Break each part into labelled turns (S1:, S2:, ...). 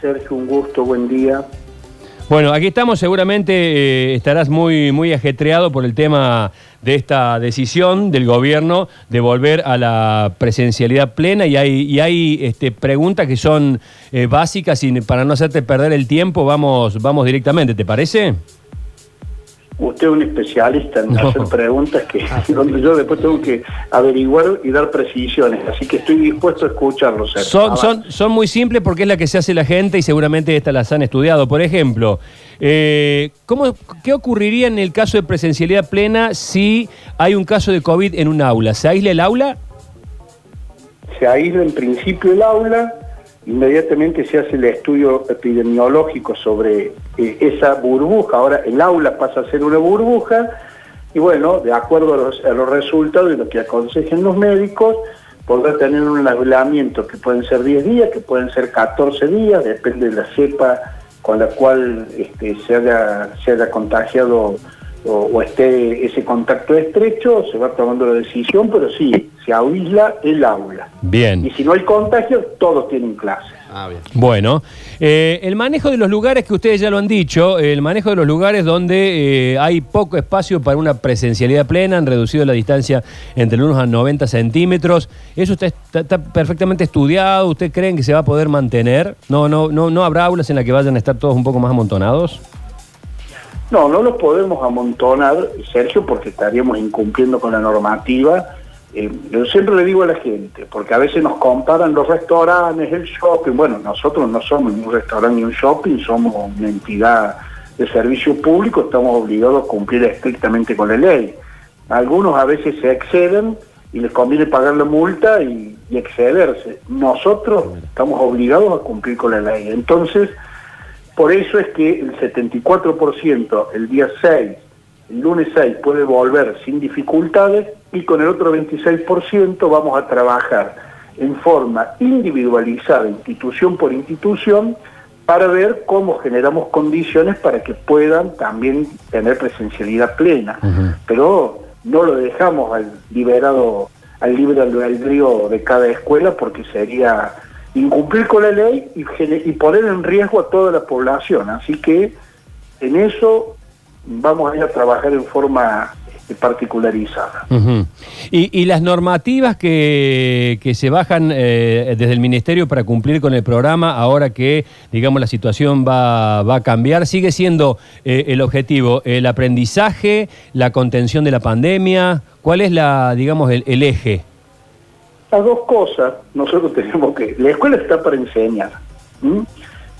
S1: Sergio, un gusto, buen día.
S2: Bueno, aquí estamos, seguramente eh, estarás muy, muy ajetreado por el tema de esta decisión del gobierno de volver a la presencialidad plena y hay, y hay este, preguntas que son eh, básicas y para no hacerte perder el tiempo vamos, vamos directamente, ¿te parece?
S1: Usted es un especialista en hacer preguntas que donde yo después tengo que averiguar y dar precisiones, así que estoy dispuesto a escucharlo. Sergio.
S2: Son, son, son muy simples porque es la que se hace la gente y seguramente estas las han estudiado. Por ejemplo, eh, ¿cómo, ¿qué ocurriría en el caso de presencialidad plena si hay un caso de COVID en un aula? ¿Se aísla el aula?
S1: Se aísla en principio el aula, inmediatamente se hace el estudio epidemiológico sobre eh, esa burbuja. Ahora el aula pasa a ser una burbuja y bueno, de acuerdo a los, resultados y lo que aconsejen los médicos, podrá tener un aislamiento que pueden ser 10 días, que pueden ser 14 días, depende de la cepa con la cual este, se, haya, se haya contagiado o, o esté ese contacto estrecho, se va tomando la decisión, pero sí, se aísla el aula.
S2: Bien.
S1: Y si no hay contagio, todos tienen clase.
S3: Ah, bien.
S2: Bueno, eh, el manejo de los lugares que ustedes ya lo han dicho, el manejo de los lugares donde eh, hay poco espacio para una presencialidad plena, han reducido la distancia entre unos a 90 centímetros, ¿eso está, está- está perfectamente estudiado? ¿Ustedes creen que se va a poder mantener? ¿No, no, no, ¿No habrá aulas en las que vayan a estar todos un poco más amontonados?
S1: No, no los podemos amontonar, Sergio, porque estaríamos incumpliendo con la normativa. Eh, yo siempre le digo a la gente, porque a veces nos comparan los restaurantes, el shopping. Bueno, nosotros no somos ni un restaurante ni un shopping, somos una entidad de servicio público, estamos obligados a cumplir estrictamente con la ley. Algunos a veces se exceden y les conviene pagar la multa y, y excederse. Nosotros estamos obligados a cumplir con la ley. Entonces, por eso es que el 74% el día 6, el lunes 6 puede volver sin dificultades y con el otro 26% vamos a trabajar en forma individualizada, institución por institución, para ver cómo generamos condiciones para que puedan también tener presencialidad plena. Pero no lo dejamos al liberado, al libre albedrío de cada escuela porque sería incumplir con la ley y, y poner en riesgo a toda la población. Así que en eso vamos a ir a trabajar en forma este, particularizada.
S2: Y, y las normativas que, se bajan eh, desde el Ministerio para cumplir con el programa, ahora que, digamos, la situación va, va a cambiar, sigue siendo eh, el objetivo, el aprendizaje, la contención de la pandemia, ¿cuál es la, digamos, el eje?
S1: Las dos cosas, nosotros tenemos que... La escuela está para enseñar.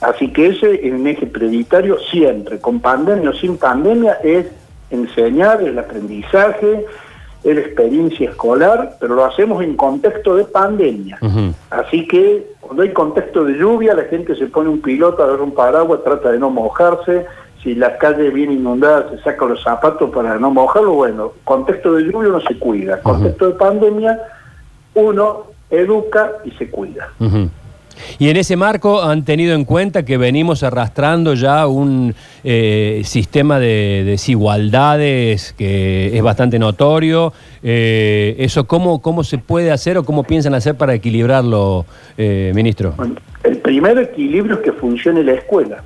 S1: Así que ese es un eje prioritario siempre, con pandemia o sin pandemia, es enseñar el aprendizaje, la experiencia escolar, pero lo hacemos en contexto de pandemia. Así que cuando hay contexto de lluvia, la gente se pone un piloto, agarra un paraguas, trata de no mojarse. Si la calle viene inundada, se saca los zapatos para no mojarlo. Bueno, contexto de lluvia uno se cuida. Contexto de pandemia, uno educa y se cuida.
S2: Y en ese marco han tenido en cuenta que venimos arrastrando ya un eh, sistema de desigualdades que es bastante notorio. Eh, ¿Eso cómo, cómo se puede hacer o cómo piensan hacer para equilibrarlo, eh, ministro?
S1: Bueno, el primer equilibrio es que funcione la escuela.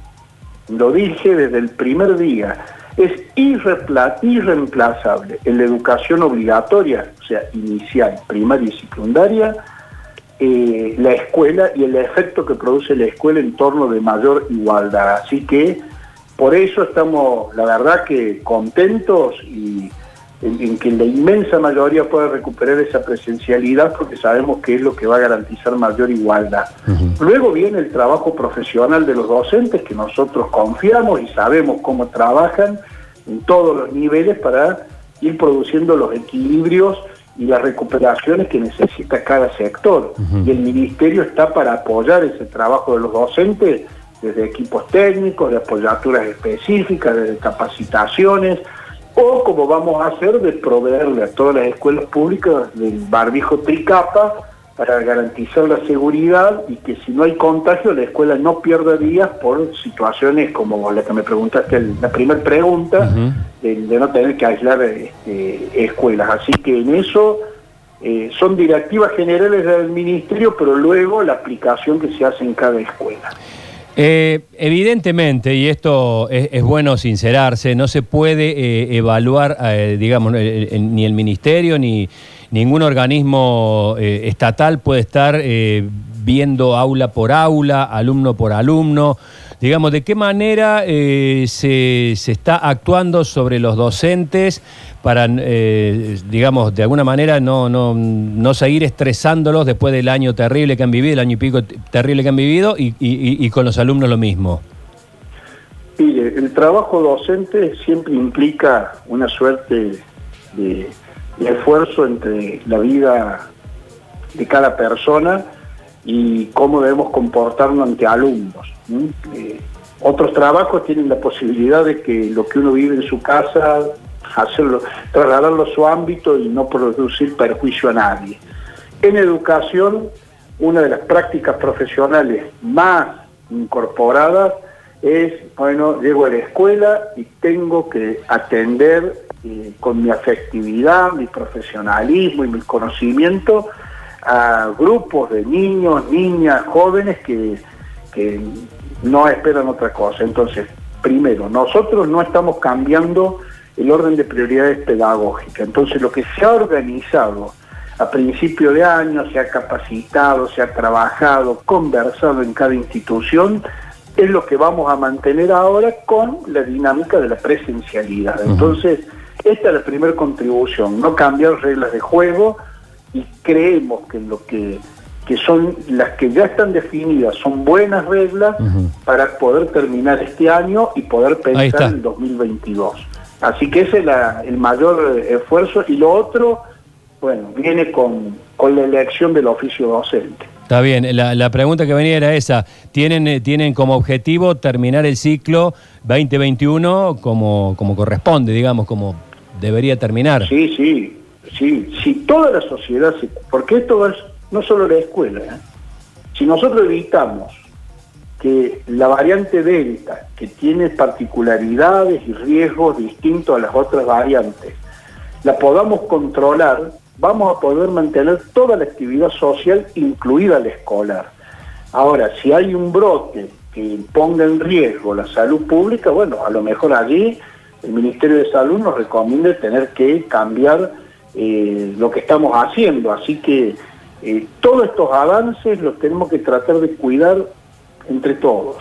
S1: Lo dije desde el primer día. Es irreemplazable en la educación obligatoria, o sea, inicial, primaria y secundaria, eh, la escuela y el efecto que produce la escuela en torno de mayor igualdad. Así que por eso estamos, la verdad que contentos y en, en que la inmensa mayoría pueda recuperar esa presencialidad porque sabemos que es lo que va a garantizar mayor igualdad. Luego viene el trabajo profesional de los docentes que nosotros confiamos y sabemos cómo trabajan en todos los niveles para ir produciendo los equilibrios y las recuperaciones que necesita cada sector. Y el ministerio está para apoyar ese trabajo de los docentes desde equipos técnicos, de apoyaturas específicas, desde capacitaciones, o como vamos a hacer de proveerle a todas las escuelas públicas del barbijo tricapa para garantizar la seguridad y que si no hay contagio la escuela no pierda días por situaciones como la que me preguntaste en la primera pregunta, de no tener que aislar este, escuelas. Así que en eso eh, son directivas generales del ministerio, pero luego la aplicación que se hace en cada escuela.
S2: Eh, evidentemente, y esto es, bueno sincerarse, no se puede eh, evaluar, eh, digamos, ni el ministerio ni ningún organismo estatal puede estar viendo aula por aula, alumno por alumno. Digamos, ¿de qué manera se, se, está actuando sobre los docentes para, digamos, de alguna manera no, no, no, seguir estresándolos después del año terrible que han vivido, el año y pico terrible que han vivido, y, y, y con los alumnos lo mismo?
S1: Mire, el trabajo docente siempre implica una suerte de, esfuerzo entre la vida de cada persona y cómo debemos comportarnos ante alumnos. Eh, otros trabajos tienen la posibilidad de que lo que uno vive en su casa, hacerlo, trasladarlo a su ámbito y no producir perjuicio a nadie. En educación, una de las prácticas profesionales más incorporadas es, bueno, llego a la escuela y tengo que atender eh, con mi afectividad, mi profesionalismo y mi conocimiento a grupos de niños, niñas, jóvenes que, que no esperan otra cosa. Entonces, primero, nosotros no estamos cambiando el orden de prioridades pedagógicas. Entonces, lo que se ha organizado a principio de año, se ha capacitado, se ha trabajado, conversado en cada institución, es lo que vamos a mantener ahora con la dinámica de la presencialidad. Entonces, esta es la primera contribución, no cambiar reglas de juego y creemos que lo que, que son las que ya están definidas son buenas reglas para poder terminar este año y poder pensar en el 2022. Así que ese es el mayor esfuerzo y lo otro bueno, viene con, la elección del oficio docente.
S2: Está bien, la, pregunta que venía era esa. ¿Tienen, eh, ¿Tienen como objetivo terminar el ciclo 2021 como, como corresponde, digamos, como debería terminar?
S1: Sí, sí, sí. Si toda la sociedad, porque esto es no solo la escuela, ¿eh? si nosotros evitamos que la variante Delta, que tiene particularidades y riesgos distintos a las otras variantes, la podamos controlar, vamos a poder mantener toda la actividad social, incluida la escolar. Ahora, si hay un brote que ponga en riesgo la salud pública, bueno, a lo mejor allí el Ministerio de Salud nos recomienda tener que cambiar eh, lo que estamos haciendo. Así que eh, todos estos avances los tenemos que tratar de cuidar entre todos.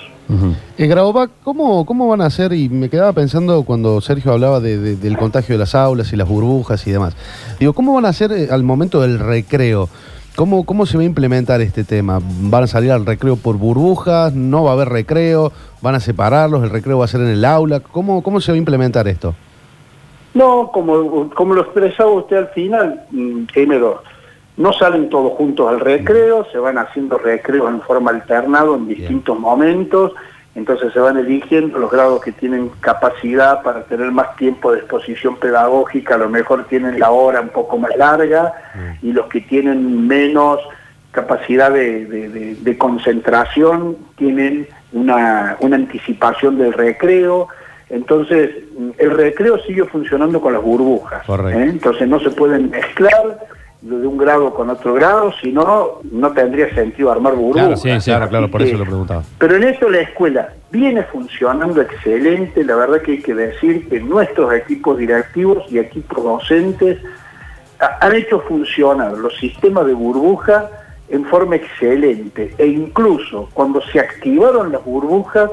S3: En ¿cómo, ¿cómo van a ser? Y me quedaba pensando cuando Sergio hablaba del contagio de las aulas y las burbujas y demás. Digo, ¿cómo van a ser eh, al momento del recreo? ¿Cómo, ¿Cómo se va a implementar este tema? ¿Van a salir al recreo por burbujas? ¿No va a haber recreo? ¿Van a separarlos? ¿El recreo va a ser en el aula? ¿Cómo, cómo se va a implementar esto?
S1: No, como, como lo expresaba usted al final, mm, M2 no salen todos juntos al recreo, se van haciendo recreos en forma alternada en distintos momentos, entonces se van eligiendo los grados que tienen capacidad para tener más tiempo de exposición pedagógica, a lo mejor tienen la hora un poco más larga, y los que tienen menos capacidad de, concentración tienen una, anticipación del recreo. Entonces, el recreo sigue funcionando con las burbujas. ¿eh? Entonces no se pueden mezclar de un grado con otro grado, si no, no tendría sentido armar burbujas.
S2: Claro, sí, claro, por eso lo preguntaba.
S1: Pero en esto la escuela viene funcionando excelente, la verdad que hay que decir que nuestros equipos directivos y equipos docentes han hecho funcionar los sistemas de burbuja en forma excelente e incluso cuando se activaron las burbujas,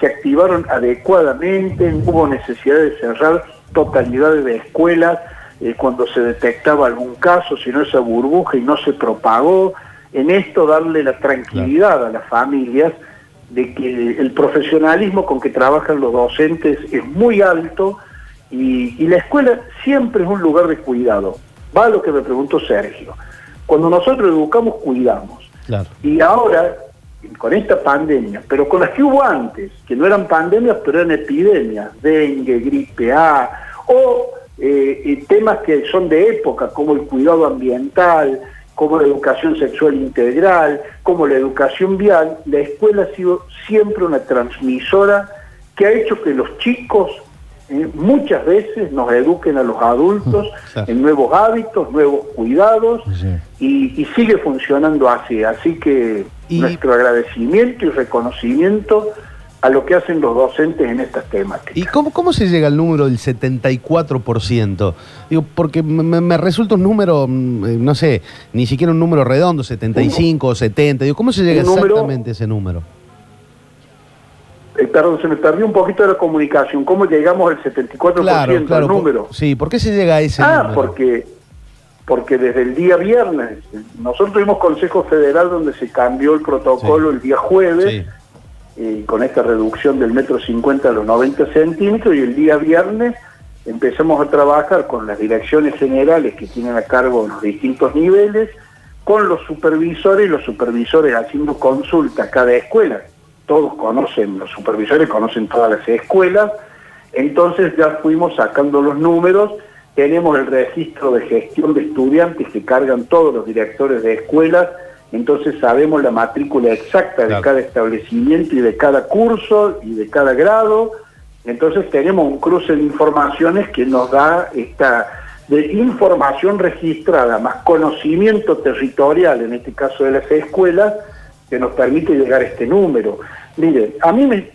S1: se activaron adecuadamente, no hubo necesidad de cerrar totalidades de escuelas, eh, cuando se detectaba algún caso, sino esa burbuja y no se propagó. En esto darle la tranquilidad a las familias de que el profesionalismo con que trabajan los docentes es muy alto y, la escuela siempre es un lugar de cuidado. Va a lo que me preguntó Sergio. Cuando nosotros educamos, cuidamos. Y ahora, con esta pandemia, pero con las que hubo antes, que no eran pandemias, pero eran epidemias, dengue, gripe A, o eh, temas que son de época, como el cuidado ambiental, como la educación sexual integral, como la educación vial, la escuela ha sido siempre una transmisora que ha hecho que los chicos eh, muchas veces nos eduquen a los adultos en nuevos hábitos, nuevos cuidados y, sigue funcionando así. Así que
S3: Y-
S1: nuestro agradecimiento y reconocimiento a lo que hacen los docentes en estas temáticas.
S3: ¿Y cómo, cómo se llega al número del 74%? Digo, porque me, resulta un número, mm, eh, no sé, ni siquiera un número redondo, 75 o 70. Digo, ¿cómo se llega
S1: número-
S3: exactamente a ese número?
S1: Eh, perdón, se me perdió un poquito de la comunicación. ¿Cómo llegamos al 74%
S3: Claro, claro.
S1: al
S3: por-
S1: número?
S3: sí, ¿por qué se llega a ese
S1: Ah,
S3: número?
S1: porque, porque desde el día viernes, nosotros tuvimos Consejo Federal donde se cambió el protocolo
S3: Sí.
S1: el día jueves,
S3: Sí.
S1: Eh, con esta reducción del metro 50 a los 90 centímetros, y el día viernes empezamos a trabajar con las direcciones generales que tienen a cargo los distintos niveles, con los supervisores y los supervisores haciendo consulta a cada escuela. Todos conocen, los supervisores conocen todas las escuelas, entonces ya fuimos sacando los números, tenemos el registro de gestión de estudiantes que cargan todos los directores de escuelas, entonces sabemos la matrícula exacta de
S3: Claro.
S1: cada establecimiento y de cada curso y de cada grado, entonces tenemos un cruce de informaciones que nos da esta de información registrada más conocimiento territorial, en este caso de las escuelas, que nos permite llegar a este número. Mire, a mí me,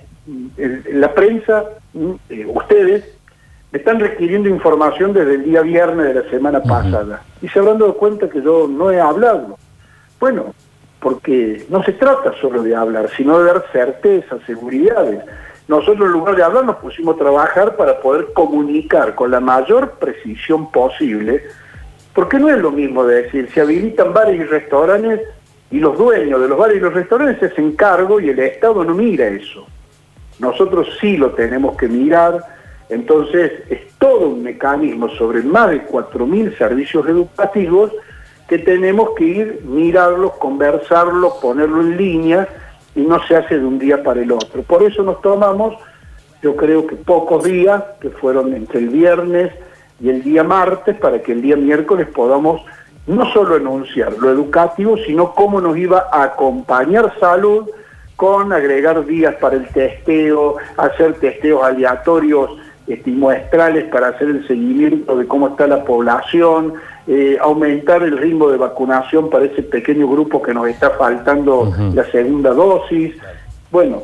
S1: la prensa, mm, eh, ustedes, me están requiriendo información desde el día viernes de la semana pasada y se habrán dado cuenta que yo no he hablado. Bueno, porque no se trata solo de hablar, sino de dar certeza, seguridades. Nosotros en lugar de hablar nos pusimos a trabajar para poder comunicar con la mayor precisión posible, porque no es lo mismo de decir, se habilitan bares y restaurantes y los dueños de los bares y los restaurantes se hacen cargo y el Estado no mira eso. Nosotros sí lo tenemos que mirar, entonces es todo un mecanismo sobre más de 4.000 servicios educativos que tenemos que ir, mirarlos, conversarlos, ponerlo en línea y no se hace de un día para el otro. Por eso nos tomamos, yo creo que pocos días, que fueron entre el viernes y el día martes, para que el día miércoles podamos no solo enunciar lo educativo, sino cómo nos iba a acompañar salud con agregar días para el testeo, hacer testeos aleatorios este, muestrales para hacer el seguimiento de cómo está la población, eh, aumentar el ritmo de vacunación para ese pequeño grupo que nos está faltando la segunda dosis. Bueno,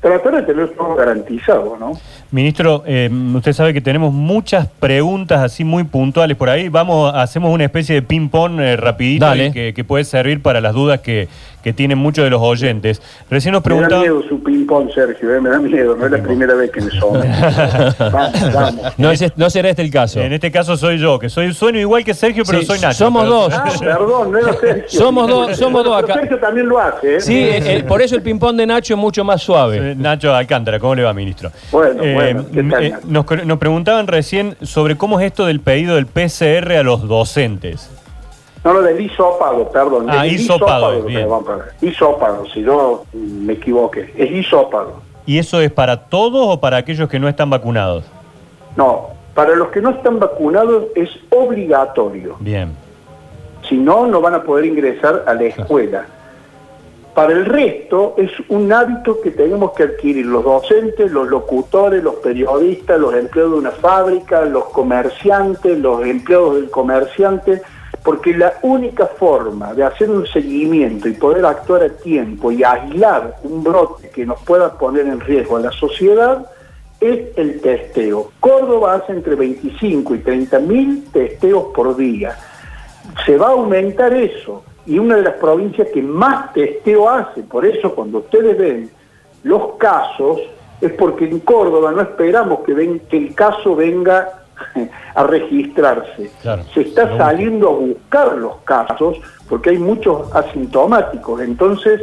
S1: tratar de tener todo garantizado, ¿no?
S4: Ministro, eh, usted sabe que tenemos muchas preguntas así muy puntuales por ahí. Vamos, hacemos una especie de ping-pong eh, rapidito
S2: Dale.
S4: que, que puede servir para las dudas que, que tienen muchos de los oyentes. Recién nos
S1: Me da miedo su ping-pong, Sergio, eh, me da miedo, no es la primera vez que me son. vamos, vamos.
S2: No, es- no será este el caso.
S4: En este caso soy yo, que soy sueno igual que Sergio, pero
S2: Sí,
S4: soy Nacho.
S2: somos
S4: Pero-
S2: dos.
S1: Ah, perdón, no era Sergio.
S2: Somos dos- somos dos
S1: Pero
S2: acá.
S1: Sergio también lo hace, ¿eh?
S2: Sí, por eso el ping-pong de Nacho es mucho más suave.
S4: Eh, Nacho Alcántara, ¿cómo le va, ministro?
S1: Bueno, bueno, ¿qué tal,
S4: eh, nos, nos preguntaban recién sobre cómo es esto del pedido del PCR a los docentes.
S1: No, lo del hisopado, perdón.
S4: Ah,
S1: del
S4: hisopado, bien.
S1: Hisopado, si mm, me equivoqué. Es hisopado.
S4: ¿Y eso es para todos o para aquellos que no están vacunados?
S1: No, para los que no están vacunados es obligatorio.
S4: Bien.
S1: Si no, no van a poder ingresar a la escuela. Para el resto es un hábito que tenemos que adquirir los docentes, los locutores, los periodistas, los empleados de una fábrica, los comerciantes, los empleados del comerciante, porque la única forma de hacer un seguimiento y poder actuar a tiempo y aislar un brote que nos pueda poner en riesgo a la sociedad es el testeo. Córdoba hace entre 25 y 30 mil testeos por día se va a aumentar eso. Y una de las provincias que más testeo hace, por eso cuando ustedes ven los casos, es porque en Córdoba no esperamos que, ven, que el caso venga a registrarse.
S4: Claro.
S1: Se está saliendo a buscar los casos porque hay muchos asintomáticos. Entonces,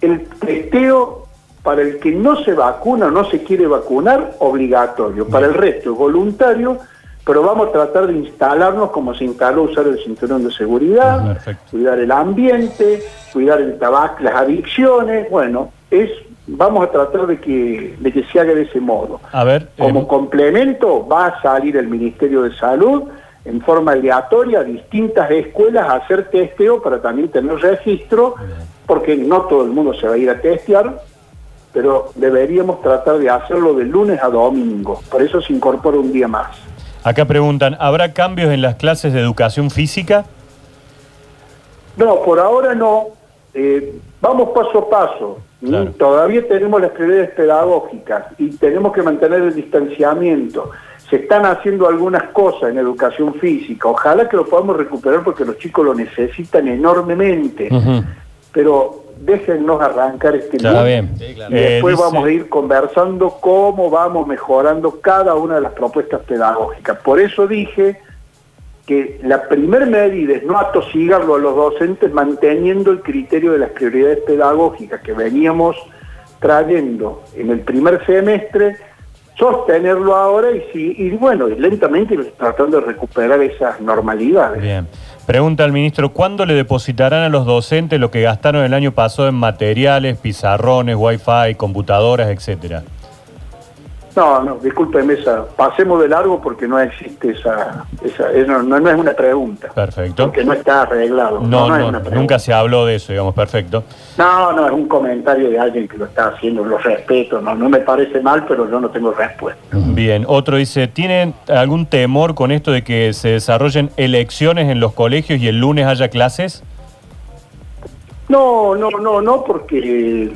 S1: el testeo para el que no se vacuna o no se quiere vacunar, obligatorio. Para el resto es voluntario, pero vamos a tratar de instalarnos como se instaló usar el cinturón de seguridad,
S4: Perfecto.
S1: cuidar el ambiente, cuidar el tabaco, las adicciones. Bueno, es vamos a tratar de que, de que se haga de ese modo.
S4: A ver,
S1: Como
S4: eh,
S1: complemento va a salir el Ministerio de Salud en forma aleatoria a distintas escuelas a hacer testeo para también tener registro, porque no todo el mundo se va a ir a testear, pero deberíamos tratar de hacerlo de lunes a domingo. Por eso se incorpora un día más.
S4: Acá preguntan, ¿habrá cambios en las clases de educación física?
S1: No, por ahora no, eh, vamos paso a paso. ¿m?
S4: Claro.
S1: Todavía tenemos las prioridades pedagógicas y tenemos que mantener el distanciamiento. Se están haciendo algunas cosas en educación física. Ojalá que lo podamos recuperar porque los chicos lo necesitan enormemente. Pero déjennos arrancar este
S2: Está.
S1: Y
S4: Eh,
S1: después
S4: dice-
S1: vamos a ir conversando cómo vamos mejorando cada una de las propuestas pedagógicas. Por eso dije que la primer medida es no atosigarlo a los docentes manteniendo el criterio de las prioridades pedagógicas que veníamos trayendo en el primer semestre, sostenerlo ahora y, sí, y bueno, y lentamente tratando de recuperar esas normalidades.
S4: Bien. Pregunta al ministro, ¿cuándo le depositarán a los docentes lo que gastaron el año pasado en materiales, pizarrones, wifi, computadoras, etcétera?
S1: No, no, discúlpeme esa, pasemos de largo porque no existe esa, esa no, no es una pregunta.
S4: Perfecto.
S1: Porque no está arreglado.
S4: No,
S1: es
S4: no,
S1: una pregunta.
S4: nunca se habló de eso, digamos, perfecto.
S1: No, no, es un comentario de alguien que lo está haciendo, lo respeto, no, no me parece mal, pero yo no tengo respuesta.
S4: Bien, otro dice, ¿tienen algún temor con esto de que se desarrollen elecciones en los colegios y el lunes haya clases?
S1: No, no, no, no, porque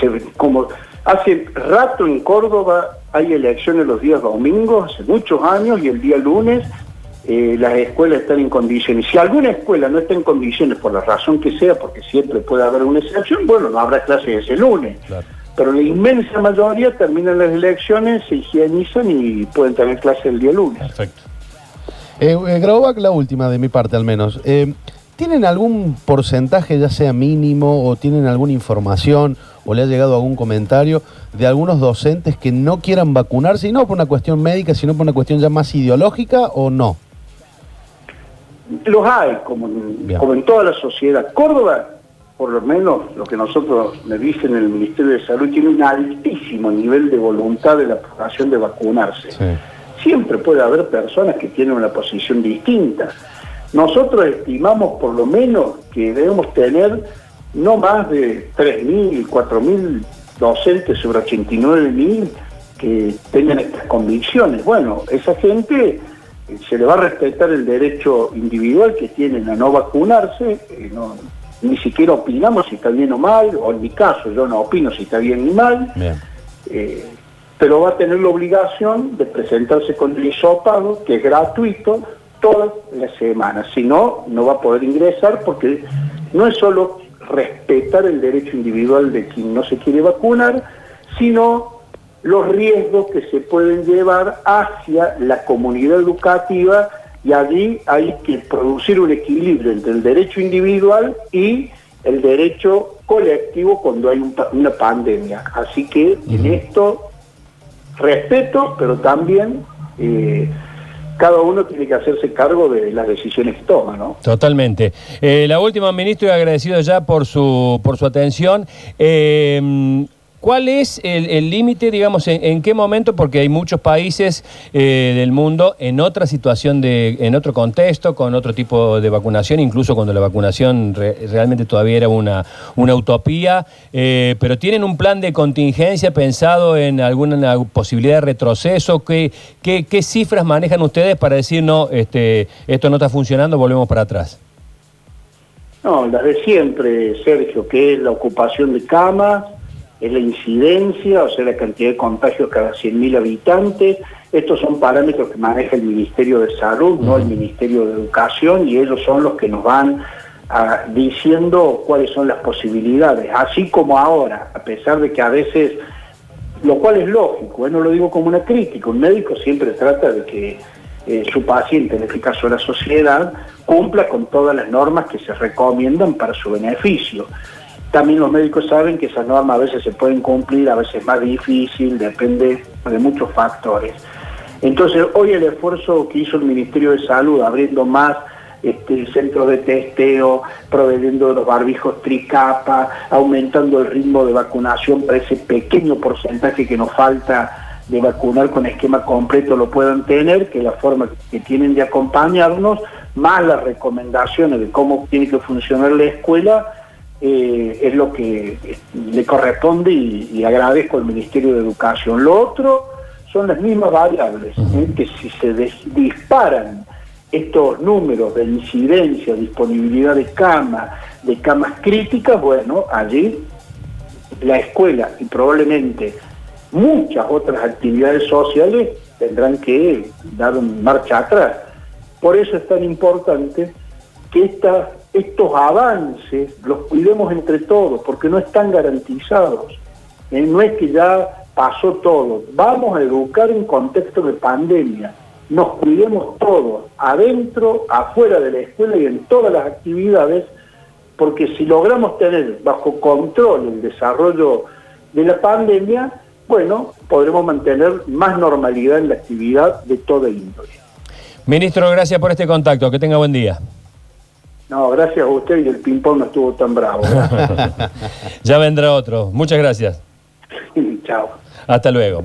S1: se- como hace rato en Córdoba hay elecciones los días domingos, hace muchos años, y el día lunes eh, las escuelas están en condiciones. Si alguna escuela no está en condiciones, por la razón que sea, porque siempre puede haber una excepción, bueno, no habrá clases ese lunes.
S4: Claro.
S1: Pero la inmensa mayoría terminan las elecciones, se higienizan y pueden tener clases el día lunes.
S4: Perfecto.
S3: Eh, eh, la última de mi parte al menos. Eh, ¿Tienen algún porcentaje, ya sea mínimo, o tienen alguna información, o le ha llegado algún comentario de algunos docentes que no quieran vacunarse, y no por una cuestión médica, sino por una cuestión ya más ideológica, o no?
S1: Los hay, como en,
S3: Bien.
S1: como en toda la sociedad. Córdoba, por lo menos lo que nosotros me dicen en el Ministerio de Salud, tiene un altísimo nivel de voluntad de la población de vacunarse. Siempre puede haber personas que tienen una posición distinta. Nosotros estimamos por lo menos que debemos tener no más de 3.000, 4.000 docentes sobre 89.000 que tengan estas convicciones. Bueno, esa gente eh, se le va a respetar el derecho individual que tienen a no vacunarse, eh, no- ni siquiera opinamos si está bien o mal, o en mi caso yo no opino si está bien ni mal,
S3: Bien.
S1: eh, pero va a tener la obligación de presentarse con el hisopado, que es gratuito, todas las semanas. Si no, no va a poder ingresar porque no es solo respetar el derecho individual de quien no se quiere vacunar, sino los riesgos que se pueden llevar hacia la comunidad educativa y allí hay que producir un equilibrio entre el derecho individual y el derecho colectivo cuando hay un una pandemia. Así que en esto respeto, pero también eh, cada uno tiene que hacerse cargo de las decisiones que toma, ¿no?
S2: Totalmente. Eh, la última, ministro, y agradecido ya por su, por su atención. Eh, ¿Cuál es el límite, digamos, en, qué momento? Porque hay muchos países eh, del mundo en otra situación, de, en otro contexto, con otro tipo de vacunación, incluso cuando la vacunación re- realmente todavía era una, una utopía, eh, pero tienen un plan de contingencia pensado en alguna posibilidad de retroceso. ¿Qué, qué, qué cifras manejan ustedes para decir, no, este, esto no está funcionando, volvemos para atrás?
S1: No, las de siempre, Sergio, que es la ocupación de camas, es la incidencia, o sea, la cantidad de contagios cada 100.000 habitantes. Estos son parámetros que maneja el Ministerio de Salud, no el Ministerio de Educación, y ellos son los que nos van ah, diciendo cuáles son las posibilidades. Así como ahora, a pesar de que a veces, lo cual es lógico, ¿eh? no lo digo como una crítica, un médico siempre trata de que eh, su paciente, en este caso la sociedad, cumpla con todas las normas que se recomiendan para su beneficio. También los médicos saben que esas normas a veces se pueden cumplir, a veces es más difícil, depende de muchos factores. Entonces, hoy el esfuerzo que hizo el Ministerio de Salud, abriendo más este, centros de testeo, proveyendo los barbijos tricapa, aumentando el ritmo de vacunación para ese pequeño porcentaje que nos falta de vacunar con esquema completo lo puedan tener, que la forma que tienen de acompañarnos, más las recomendaciones de cómo tiene que funcionar la escuela, eh, es lo que le corresponde y, y agradezco al Ministerio de Educación. Lo otro son las mismas variables, ¿eh? que si se des- disparan estos números de incidencia, disponibilidad de camas, de camas críticas, bueno, allí la escuela y probablemente muchas otras actividades sociales tendrán que dar un marcha atrás. Por eso es tan importante que esta, estos avances los cuidemos entre todos, porque no están garantizados. Eh, no es que ya pasó todo. Vamos a educar en contexto de pandemia. Nos cuidemos todos, adentro, afuera de la escuela y en todas las actividades, porque si logramos tener bajo control el desarrollo de la pandemia, bueno, podremos mantener más normalidad en la actividad de toda índole.
S2: Ministro, gracias por este contacto. Que tenga buen día.
S1: No, gracias a usted y el ping-pong no estuvo tan bravo.
S2: ya vendrá otro. Muchas gracias.
S1: Chao.
S2: Hasta luego.